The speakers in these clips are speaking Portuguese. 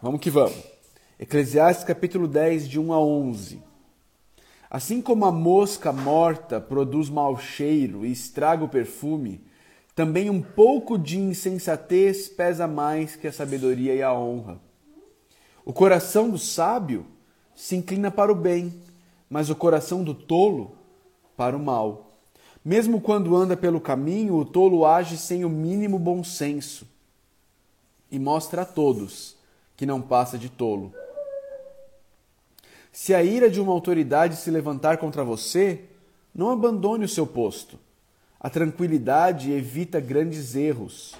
vamos que vamos. Eclesiastes capítulo 10, de 1 a 11. Assim como a mosca morta produz mau cheiro e estraga o perfume, também um pouco de insensatez pesa mais que a sabedoria e a honra. O coração do sábio se inclina para o bem, mas o coração do tolo para o mal. Mesmo quando anda pelo caminho, o tolo age sem o mínimo bom senso e mostra a todos que não passa de tolo. Se a ira de uma autoridade se levantar contra você, não abandone o seu posto. A tranquilidade evita grandes erros.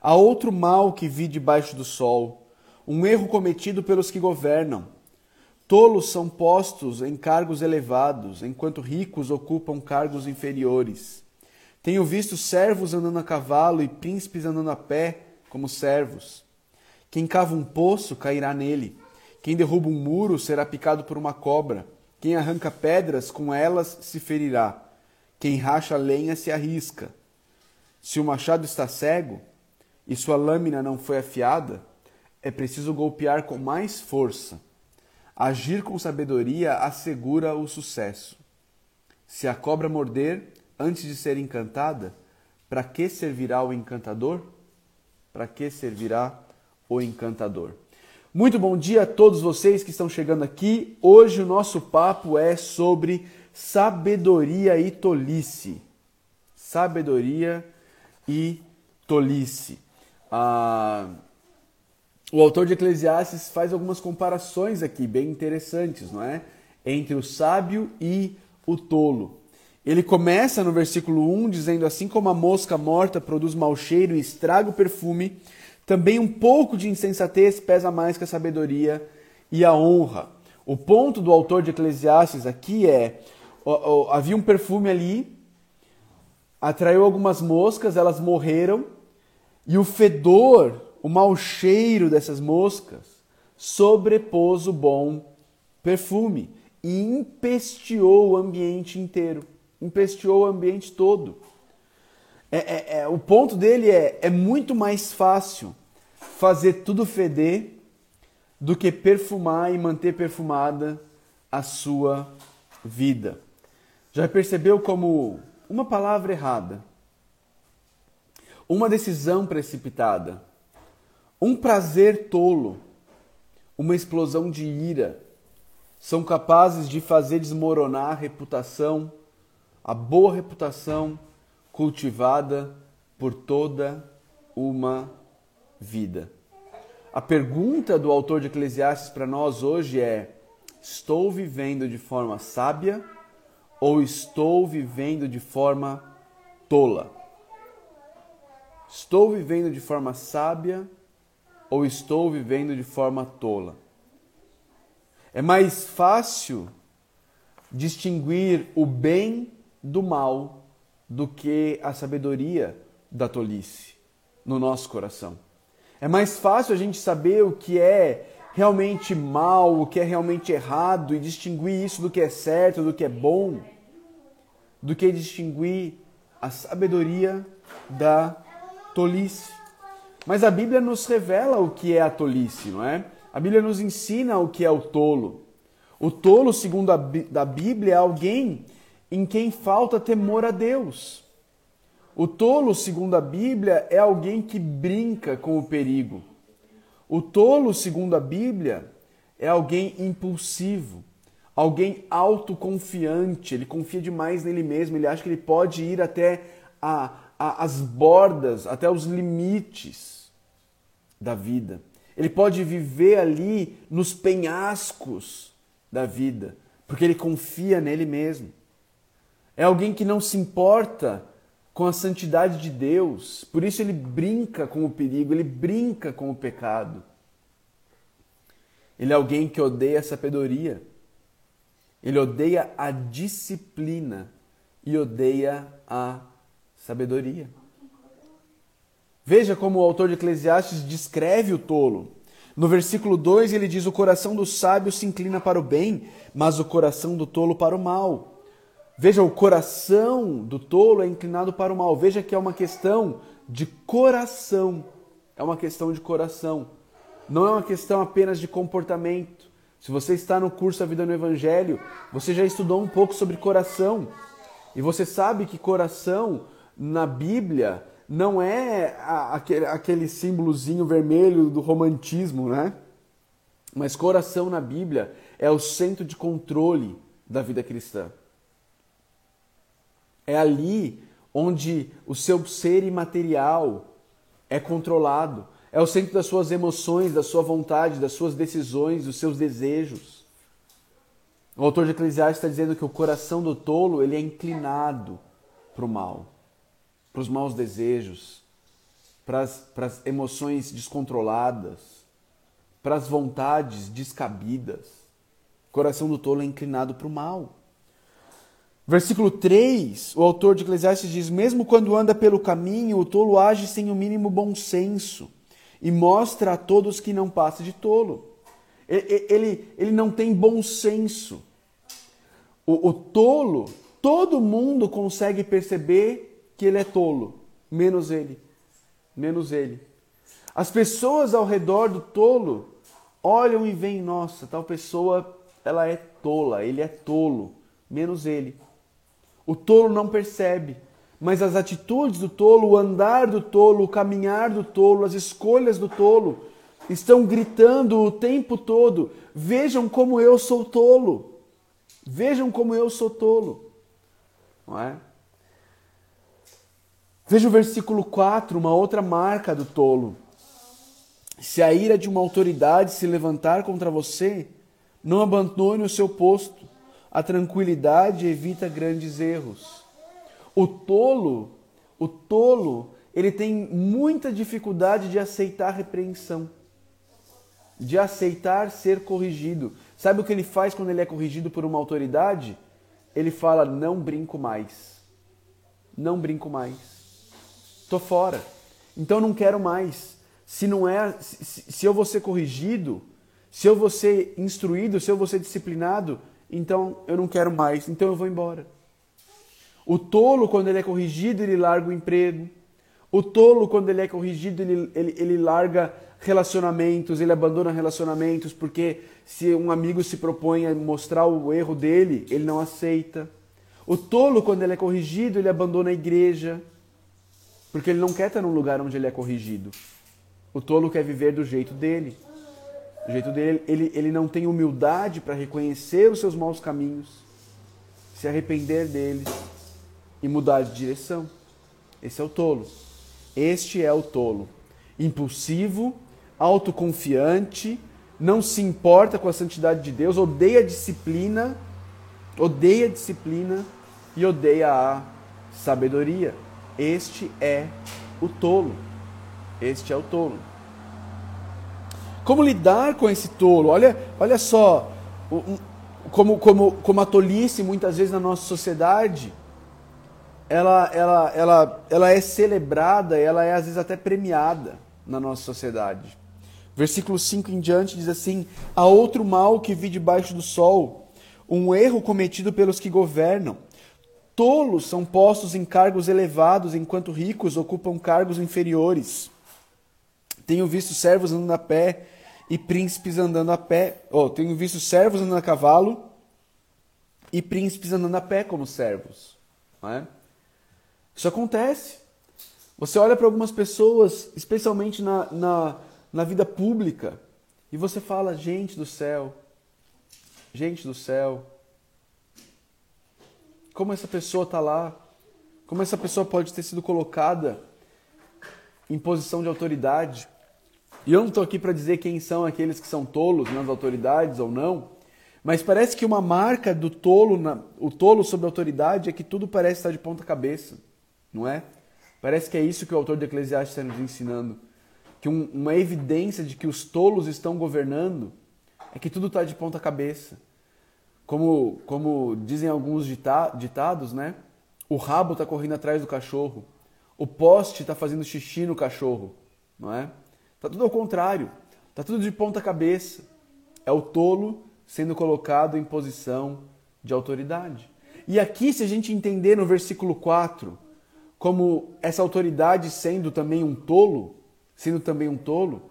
Há outro mal que vi debaixo do sol, um erro cometido pelos que governam. Tolos são postos em cargos elevados, enquanto ricos ocupam cargos inferiores. Tenho visto servos andando a cavalo e príncipes andando a pé como servos. Quem cava um poço cairá nele. Quem derruba um muro será picado por uma cobra. Quem arranca pedras, com elas se ferirá. Quem racha lenha se arrisca. Se o machado está cego e sua lâmina não foi afiada, é preciso golpear com mais força. Agir com sabedoria assegura o sucesso. Se a cobra morder antes de ser encantada, para que servirá o encantador? Para que servirá o encantador? Muito bom dia a todos vocês que estão chegando aqui. Hoje o nosso papo é sobre sabedoria e tolice. Sabedoria e tolice. Ah, o autor de Eclesiastes faz algumas comparações aqui bem interessantes, não é? Entre o sábio e o tolo. Ele começa no versículo 1 dizendo: Assim como a mosca morta produz mau cheiro e estraga o perfume, também um pouco de insensatez pesa mais que a sabedoria e a honra. O ponto do autor de Eclesiastes aqui é: ó, ó, havia um perfume ali, atraiu algumas moscas, elas morreram, e o fedor, o mau cheiro dessas moscas, sobrepôs o bom perfume e empesteou o ambiente inteiro, empesteou o ambiente todo. É, é, é, o ponto dele é: é muito mais fácil fazer tudo feder do que perfumar e manter perfumada a sua vida. Já percebeu como uma palavra errada, uma decisão precipitada, um prazer tolo, uma explosão de ira são capazes de fazer desmoronar a reputação, a boa reputação cultivada por toda uma vida. A pergunta do autor de Eclesiastes para nós hoje é: estou vivendo de forma sábia ou estou vivendo de forma tola? Estou vivendo de forma sábia ou estou vivendo de forma tola? É mais fácil distinguir o bem do mal do que a sabedoria da tolice no nosso coração. É mais fácil a gente saber o que é realmente mal, o que é realmente errado e distinguir isso do que é certo, do que é bom, do que distinguir a sabedoria da tolice. Mas a Bíblia nos revela o que é a tolice, não é? A Bíblia nos ensina o que é o tolo. O tolo, segundo a Bíblia, é alguém em quem falta temor a Deus. O tolo, segundo a Bíblia, é alguém que brinca com o perigo. O tolo, segundo a Bíblia, é alguém impulsivo, alguém autoconfiante, ele confia demais nele mesmo, ele acha que ele pode ir até a, a, as bordas, até os limites da vida. Ele pode viver ali nos penhascos da vida, porque ele confia nele mesmo. É alguém que não se importa com a santidade de Deus. Por isso ele brinca com o perigo, ele brinca com o pecado. Ele é alguém que odeia a sabedoria. Ele odeia a disciplina e odeia a sabedoria. Veja como o autor de Eclesiastes descreve o tolo. No versículo 2 ele diz: O coração do sábio se inclina para o bem, mas o coração do tolo para o mal. Veja, o coração do tolo é inclinado para o mal. Veja que é uma questão de coração. É uma questão de coração. não é uma questão apenas de comportamento. Se você está no curso A Vida no Evangelho, você já estudou um pouco sobre coração. E você sabe que coração na Bíblia não é aquele, aquele símbolozinho vermelho do romantismo, né? Mas coração na Bíblia é o centro de controle da vida cristã. É ali onde o seu ser imaterial é controlado. É o centro das suas emoções, da sua vontade, das suas decisões, dos seus desejos. O autor de Eclesiastes está dizendo que o coração do tolo ele é inclinado para o mal para os maus desejos, para as, para as emoções descontroladas, para as vontades descabidas. O coração do tolo é inclinado para o mal. Versículo 3, o autor de Eclesiastes diz: Mesmo quando anda pelo caminho, o tolo age sem o mínimo bom senso e mostra a todos que não passa de tolo. Ele, ele, ele não tem bom senso. O, o tolo, todo mundo consegue perceber que ele é tolo, menos ele. Menos ele. As pessoas ao redor do tolo olham e veem, nossa, tal pessoa, ela é tola, ele é tolo, menos ele. O tolo não percebe, mas as atitudes do tolo, o andar do tolo, o caminhar do tolo, as escolhas do tolo estão gritando o tempo todo: vejam como eu sou tolo. Vejam como eu sou tolo. Não é? Veja o versículo 4, uma outra marca do tolo. Se a ira de uma autoridade se levantar contra você, não abandone o seu posto. A tranquilidade evita grandes erros. O tolo, o tolo, ele tem muita dificuldade de aceitar repreensão, de aceitar ser corrigido. Sabe o que ele faz quando ele é corrigido por uma autoridade? Ele fala: "Não brinco mais. Não brinco mais." Tô fora. Então não quero mais. Se não é, se, se eu vou ser corrigido, se eu vou ser instruído, se eu vou ser disciplinado, então eu não quero mais. Então eu vou embora. O tolo, quando ele é corrigido, ele larga o emprego. O tolo, quando ele é corrigido, ele, ele, ele larga relacionamentos, ele abandona relacionamentos, porque se um amigo se propõe a mostrar o erro dele, ele não aceita. O tolo, quando ele é corrigido, ele abandona a igreja. Porque ele não quer estar num lugar onde ele é corrigido. O tolo quer viver do jeito dele. Do jeito dele, ele, ele não tem humildade para reconhecer os seus maus caminhos, se arrepender deles e mudar de direção. Esse é o tolo. Este é o tolo. Impulsivo, autoconfiante, não se importa com a santidade de Deus, odeia a disciplina, odeia a disciplina e odeia a sabedoria. Este é o tolo. Este é o tolo. Como lidar com esse tolo? Olha, olha só, como, como, como a tolice muitas vezes na nossa sociedade, ela, ela, ela, ela é celebrada, ela é às vezes até premiada na nossa sociedade. Versículo 5 em diante diz assim: Há outro mal que vi debaixo do sol, um erro cometido pelos que governam Tolos são postos em cargos elevados, enquanto ricos ocupam cargos inferiores. Tenho visto servos andando a pé e príncipes andando a pé. Oh, tenho visto servos andando a cavalo e príncipes andando a pé como servos. É? Isso acontece. Você olha para algumas pessoas, especialmente na, na, na vida pública, e você fala: gente do céu, gente do céu, como essa pessoa está lá, como essa pessoa pode ter sido colocada em posição de autoridade. E eu não estou aqui para dizer quem são aqueles que são tolos nas autoridades ou não, mas parece que uma marca do tolo, na, o tolo sobre autoridade é que tudo parece estar de ponta cabeça, não é? Parece que é isso que o autor de Eclesiastes está nos ensinando. Que um, uma evidência de que os tolos estão governando é que tudo está de ponta cabeça. Como, como dizem alguns dita ditados, né? O rabo está correndo atrás do cachorro. O poste está fazendo xixi no cachorro, não é? Tá tudo ao contrário. Tá tudo de ponta cabeça. É o tolo sendo colocado em posição de autoridade. E aqui, se a gente entender no versículo 4, como essa autoridade sendo também um tolo, sendo também um tolo,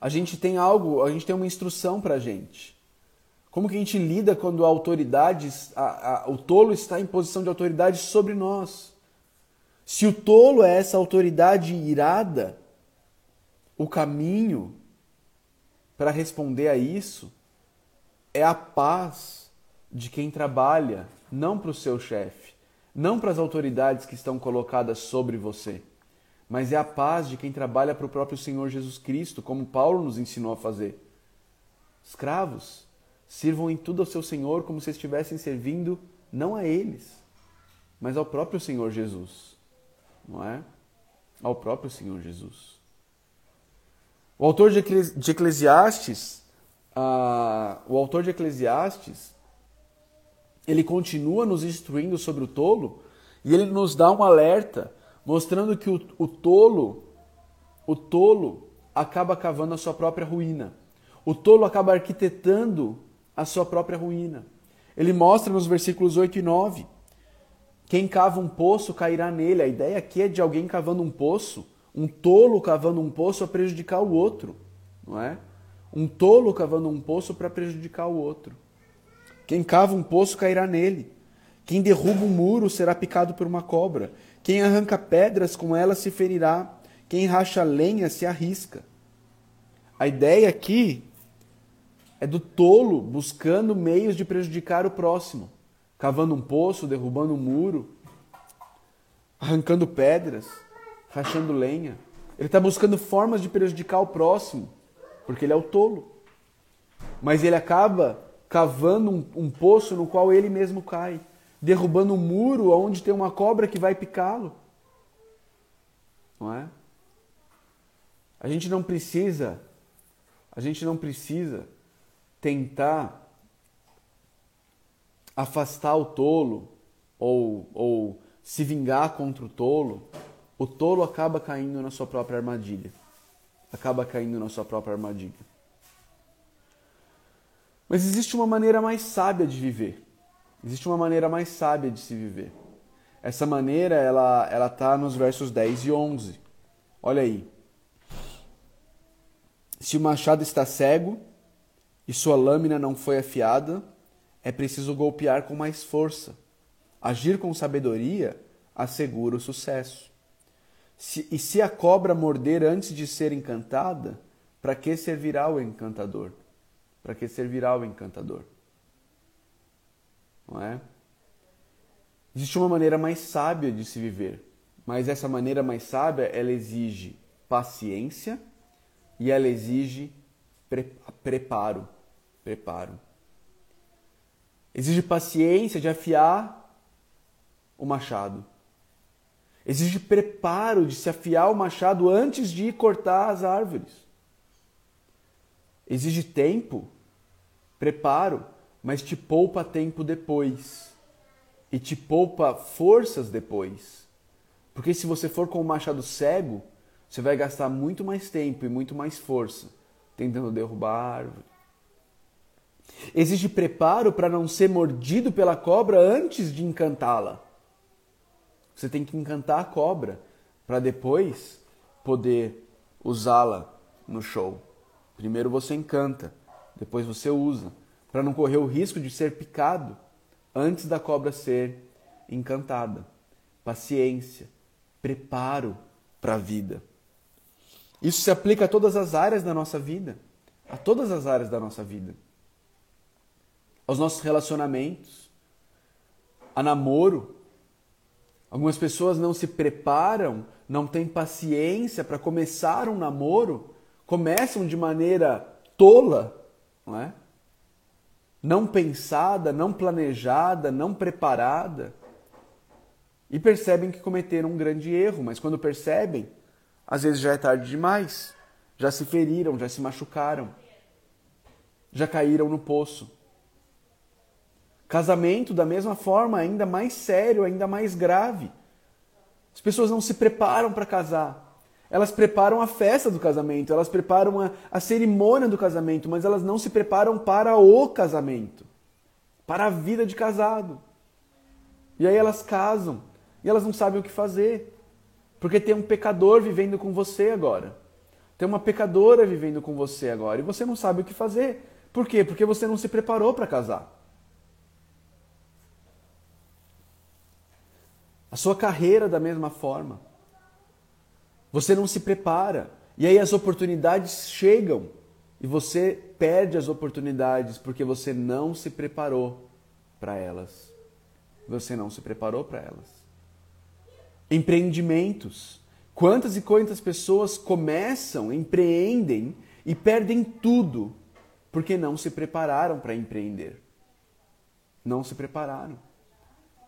A gente tem algo, a gente tem uma instrução para a gente. Como que a gente lida quando a autoridade, a, a, o tolo está em posição de autoridade sobre nós? Se o tolo é essa autoridade irada, o caminho para responder a isso é a paz de quem trabalha, não para o seu chefe, não para as autoridades que estão colocadas sobre você, mas é a paz de quem trabalha para o próprio Senhor Jesus Cristo, como Paulo nos ensinou a fazer. Escravos, sirvam em tudo ao seu Senhor como se estivessem servindo não a eles, mas ao próprio Senhor Jesus. Não é? Ao próprio Senhor Jesus. O autor de Eclesiastes o autor de Eclesiastes, ele continua nos instruindo sobre o tolo e ele nos dá um alerta mostrando que o, o tolo, o tolo acaba cavando a sua própria ruína. O tolo acaba arquitetando a sua própria ruína. Ele mostra nos versículos 8 e 9: Quem cava um poço cairá nele. A ideia aqui é de alguém cavando um poço, um tolo cavando um poço a prejudicar o outro, não é? Um tolo cavando um poço para prejudicar o outro. Quem cava um poço cairá nele. Quem derruba um muro será picado por uma cobra. Quem arranca pedras com ela se ferirá. Quem racha lenha se arrisca. A ideia aqui é do tolo buscando meios de prejudicar o próximo, cavando um poço, derrubando um muro, arrancando pedras, rachando lenha. Ele está buscando formas de prejudicar o próximo porque ele é o tolo. Mas ele acaba cavando um, um poço no qual ele mesmo cai, derrubando um muro onde tem uma cobra que vai picá-lo. Não é? A gente não precisa, a gente não precisa tentar afastar o tolo ou, ou se vingar contra o tolo. O tolo acaba caindo na sua própria armadilha acaba caindo na sua própria armadilha. Mas existe uma maneira mais sábia de viver. Existe uma maneira mais sábia de se viver. Essa maneira, ela ela tá nos versos 10 e 11. Olha aí. Se o machado está cego e sua lâmina não foi afiada, é preciso golpear com mais força. Agir com sabedoria assegura o sucesso. Se, e se a cobra morder antes de ser encantada, para que servirá o encantador? Para que servirá o encantador? Não é? Existe uma maneira mais sábia de se viver, mas essa maneira mais sábia ela exige paciência e ela exige pre preparo, preparo. Exige paciência de afiar o machado Exige preparo de se afiar o machado antes de cortar as árvores. Exige tempo, preparo, mas te poupa tempo depois. E te poupa forças depois. Porque se você for com o machado cego, você vai gastar muito mais tempo e muito mais força tentando derrubar a árvore. Exige preparo para não ser mordido pela cobra antes de encantá-la. Você tem que encantar a cobra para depois poder usá-la no show. Primeiro você encanta, depois você usa, para não correr o risco de ser picado antes da cobra ser encantada. Paciência, preparo para a vida. Isso se aplica a todas as áreas da nossa vida, a todas as áreas da nossa vida. Aos nossos relacionamentos, a namoro, Algumas pessoas não se preparam, não têm paciência para começar um namoro, começam de maneira tola, não é? Não pensada, não planejada, não preparada. E percebem que cometeram um grande erro, mas quando percebem, às vezes já é tarde demais. Já se feriram, já se machucaram, já caíram no poço. Casamento, da mesma forma, ainda mais sério, ainda mais grave. As pessoas não se preparam para casar. Elas preparam a festa do casamento, elas preparam a, a cerimônia do casamento, mas elas não se preparam para o casamento, para a vida de casado. E aí elas casam e elas não sabem o que fazer, porque tem um pecador vivendo com você agora. Tem uma pecadora vivendo com você agora e você não sabe o que fazer. Por quê? Porque você não se preparou para casar. Sua carreira da mesma forma. Você não se prepara. E aí as oportunidades chegam e você perde as oportunidades porque você não se preparou para elas. Você não se preparou para elas. Empreendimentos. Quantas e quantas pessoas começam, empreendem e perdem tudo porque não se prepararam para empreender. Não se prepararam.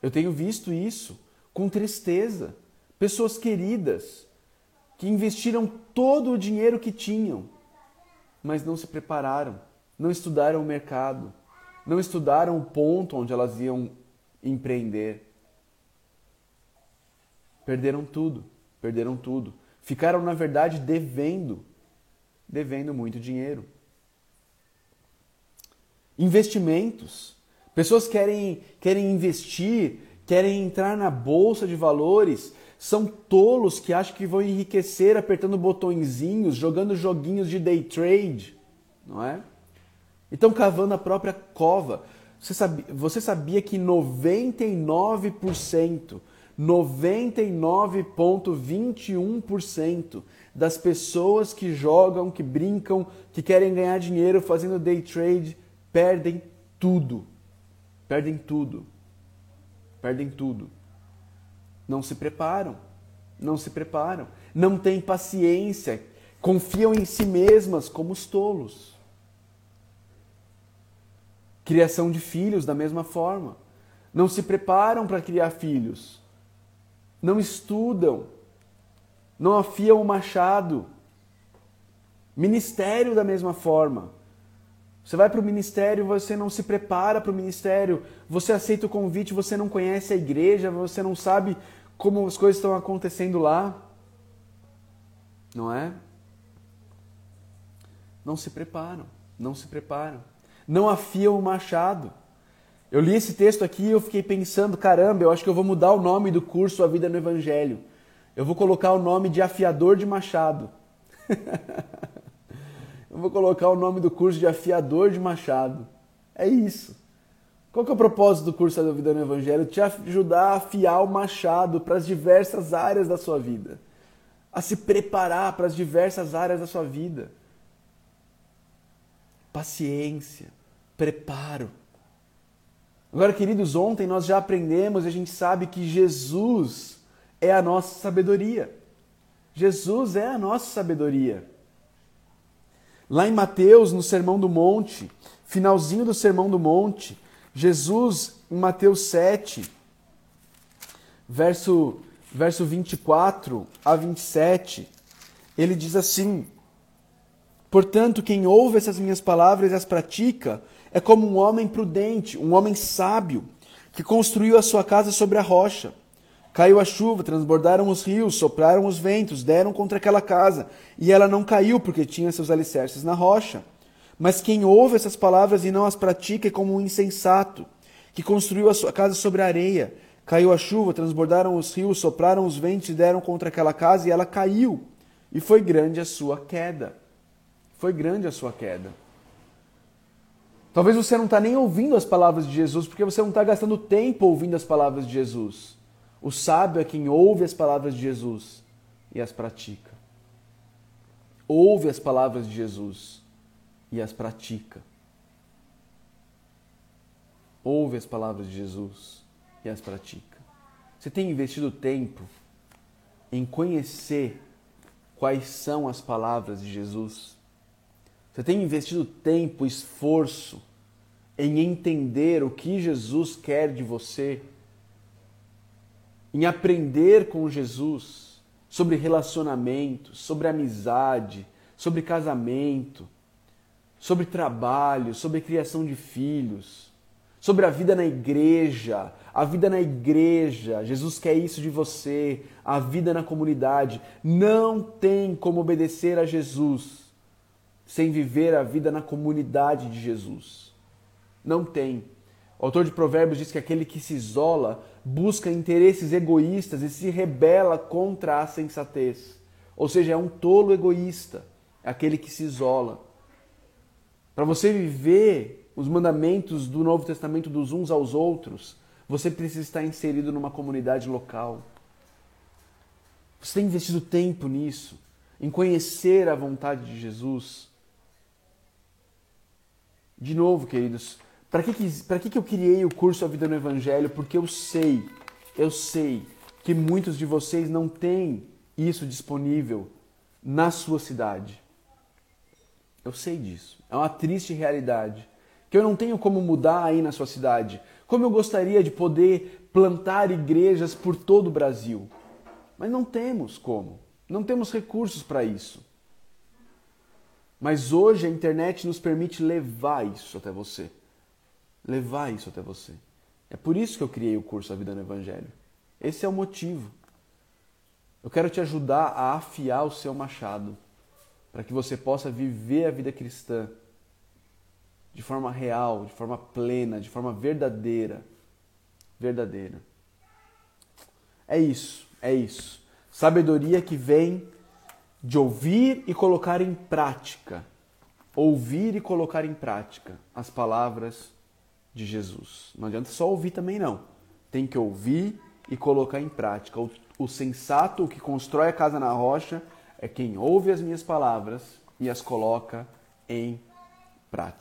Eu tenho visto isso com tristeza. Pessoas queridas que investiram todo o dinheiro que tinham, mas não se prepararam, não estudaram o mercado, não estudaram o ponto onde elas iam empreender. Perderam tudo, perderam tudo. Ficaram, na verdade, devendo, devendo muito dinheiro. Investimentos. Pessoas querem, querem investir, querem entrar na bolsa de valores, são tolos que acham que vão enriquecer apertando botõezinhos, jogando joguinhos de day trade, não é? E estão cavando a própria cova. Você sabia, você sabia que 99%, 99,21% das pessoas que jogam, que brincam, que querem ganhar dinheiro fazendo day trade perdem tudo. Perdem tudo. Perdem tudo. Não se preparam. Não se preparam. Não têm paciência. Confiam em si mesmas como os tolos. Criação de filhos da mesma forma. Não se preparam para criar filhos. Não estudam. Não afiam o machado. Ministério da mesma forma. Você vai para o ministério, você não se prepara para o ministério, você aceita o convite, você não conhece a igreja, você não sabe como as coisas estão acontecendo lá. Não é? Não se preparam, não se preparam. Não afiam o machado. Eu li esse texto aqui e eu fiquei pensando, caramba, eu acho que eu vou mudar o nome do curso A Vida no Evangelho. Eu vou colocar o nome de afiador de machado. eu vou colocar o nome do curso de afiador de machado. É isso. Qual que é o propósito do curso da vida no Evangelho? Te ajudar a afiar o machado para as diversas áreas da sua vida. A se preparar para as diversas áreas da sua vida. Paciência, preparo. Agora, queridos, ontem nós já aprendemos e a gente sabe que Jesus é a nossa sabedoria. Jesus é a nossa sabedoria. Lá em Mateus, no Sermão do Monte, finalzinho do Sermão do Monte, Jesus, em Mateus 7, verso, verso 24 a 27, ele diz assim: Portanto, quem ouve essas minhas palavras e as pratica é como um homem prudente, um homem sábio, que construiu a sua casa sobre a rocha. Caiu a chuva, transbordaram os rios, sopraram os ventos, deram contra aquela casa, e ela não caiu porque tinha seus alicerces na rocha. Mas quem ouve essas palavras e não as pratica é como um insensato, que construiu a sua casa sobre a areia. Caiu a chuva, transbordaram os rios, sopraram os ventos e deram contra aquela casa, e ela caiu. E foi grande a sua queda. Foi grande a sua queda. Talvez você não está nem ouvindo as palavras de Jesus, porque você não está gastando tempo ouvindo as palavras de Jesus. O sábio é quem ouve as palavras de Jesus e as pratica. Ouve as palavras de Jesus e as pratica. Ouve as palavras de Jesus e as pratica. Você tem investido tempo em conhecer quais são as palavras de Jesus? Você tem investido tempo, esforço em entender o que Jesus quer de você? Em aprender com Jesus sobre relacionamentos, sobre amizade, sobre casamento, sobre trabalho, sobre criação de filhos, sobre a vida na igreja, a vida na igreja. Jesus quer isso de você, a vida na comunidade. Não tem como obedecer a Jesus sem viver a vida na comunidade de Jesus. Não tem. O autor de Provérbios diz que aquele que se isola busca interesses egoístas e se rebela contra a sensatez. Ou seja, é um tolo egoísta. é aquele que se isola. Para você viver os mandamentos do Novo Testamento dos uns aos outros, você precisa estar inserido numa comunidade local. Você tem investido tempo nisso, em conhecer a vontade de Jesus. De novo, queridos, para que, que, que eu criei o curso A Vida no Evangelho? Porque eu sei, eu sei que muitos de vocês não têm isso disponível na sua cidade. Eu sei disso. É uma triste realidade. Que eu não tenho como mudar aí na sua cidade. Como eu gostaria de poder plantar igrejas por todo o Brasil. Mas não temos como. Não temos recursos para isso. Mas hoje a internet nos permite levar isso até você. Levar isso até você. É por isso que eu criei o curso A Vida no Evangelho. Esse é o motivo. Eu quero te ajudar a afiar o seu machado para que você possa viver a vida cristã de forma real, de forma plena, de forma verdadeira. Verdadeira. É isso, é isso. Sabedoria que vem de ouvir e colocar em prática. Ouvir e colocar em prática as palavras de Jesus. Não adianta só ouvir também não. Tem que ouvir e colocar em prática. O, o sensato, o que constrói a casa na rocha, é quem ouve as minhas palavras e as coloca em prática.